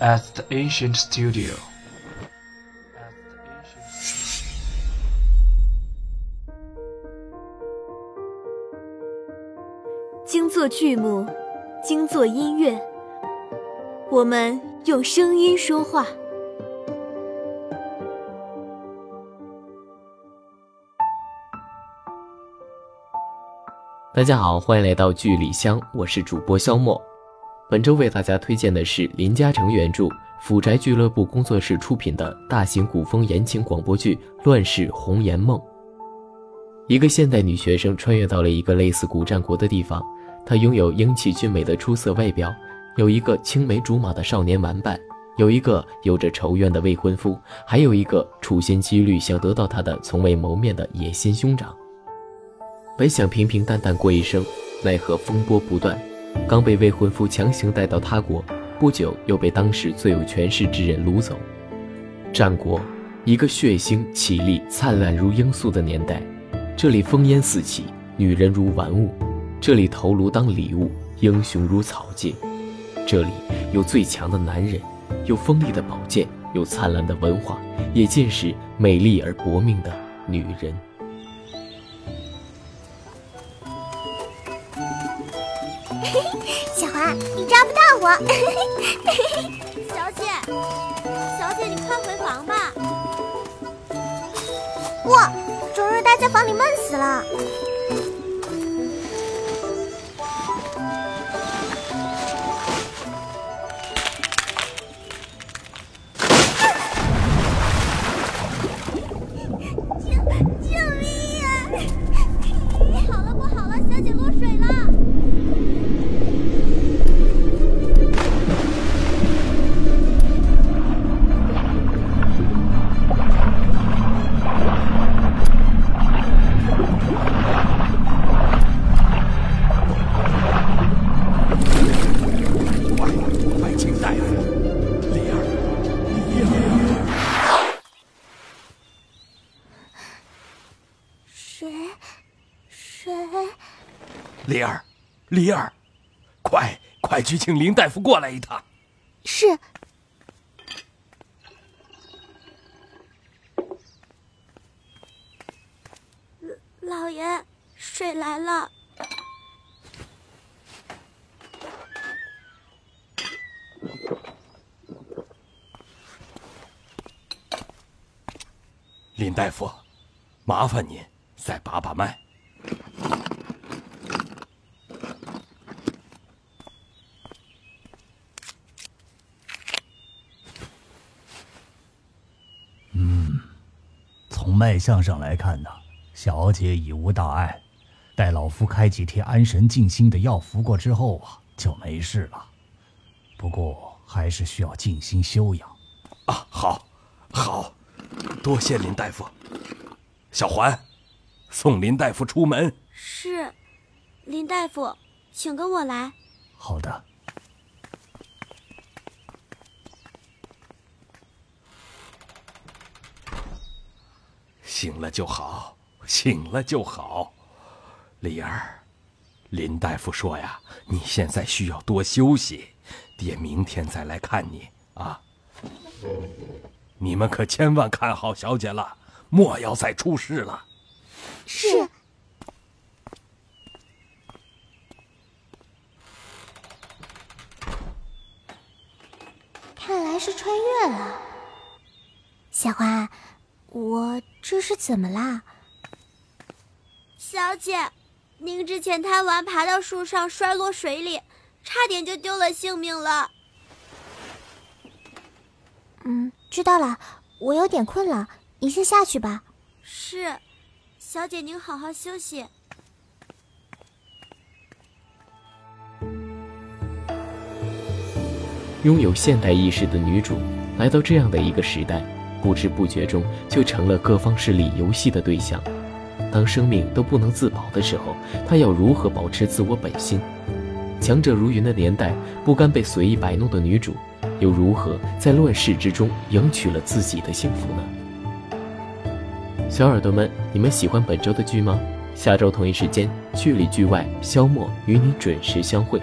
at the ancient studio. 精作剧目，精作音乐，我们用声音说话。大家好，欢迎来到剧里香，我是主播肖墨。本周为大家推荐的是林嘉诚原著、府宅俱乐部工作室出品的大型古风言情广播剧《乱世红颜梦》。一个现代女学生穿越到了一个类似古战国的地方，她拥有英气俊美的出色外表，有一个青梅竹马的少年玩伴，有一个有着仇怨的未婚夫，还有一个处心积虑想得到她的从未谋面的野心兄长。本想平平淡淡过一生，奈何风波不断。刚被未婚夫强行带到他国，不久又被当时最有权势之人掳走。战国，一个血腥、绮丽、灿烂如罂粟的年代。这里烽烟四起，女人如玩物；这里头颅当礼物，英雄如草芥。这里有最强的男人，有锋利的宝剑，有灿烂的文化，也尽是美丽而薄命的女人。小华，你抓不到我。小姐，小姐，你快回房吧。哇，周日待在房里闷死了。丽儿，梨儿，快快去请林大夫过来一趟。是。老爷，水来了。林大夫，麻烦您再把把脉。脉象上来看呢，小姐已无大碍，待老夫开几贴安神静心的药服过之后啊，就没事了。不过还是需要静心休养。啊，好，好，多谢林大夫。小环，送林大夫出门。是，林大夫，请跟我来。好的。醒了就好，醒了就好，李儿，林大夫说呀，你现在需要多休息，爹明天再来看你啊。你们可千万看好小姐了，莫要再出事了。是。看来是穿越了，小花。我这是怎么啦，小姐？您之前贪玩，爬到树上摔落水里，差点就丢了性命了。嗯，知道了。我有点困了，你先下去吧。是，小姐您好好休息。拥有现代意识的女主，来到这样的一个时代。不知不觉中就成了各方势力游戏的对象。当生命都不能自保的时候，他要如何保持自我本心？强者如云的年代，不甘被随意摆弄的女主，又如何在乱世之中赢取了自己的幸福呢？小耳朵们，你们喜欢本周的剧吗？下周同一时间，剧里剧外，肖默与你准时相会。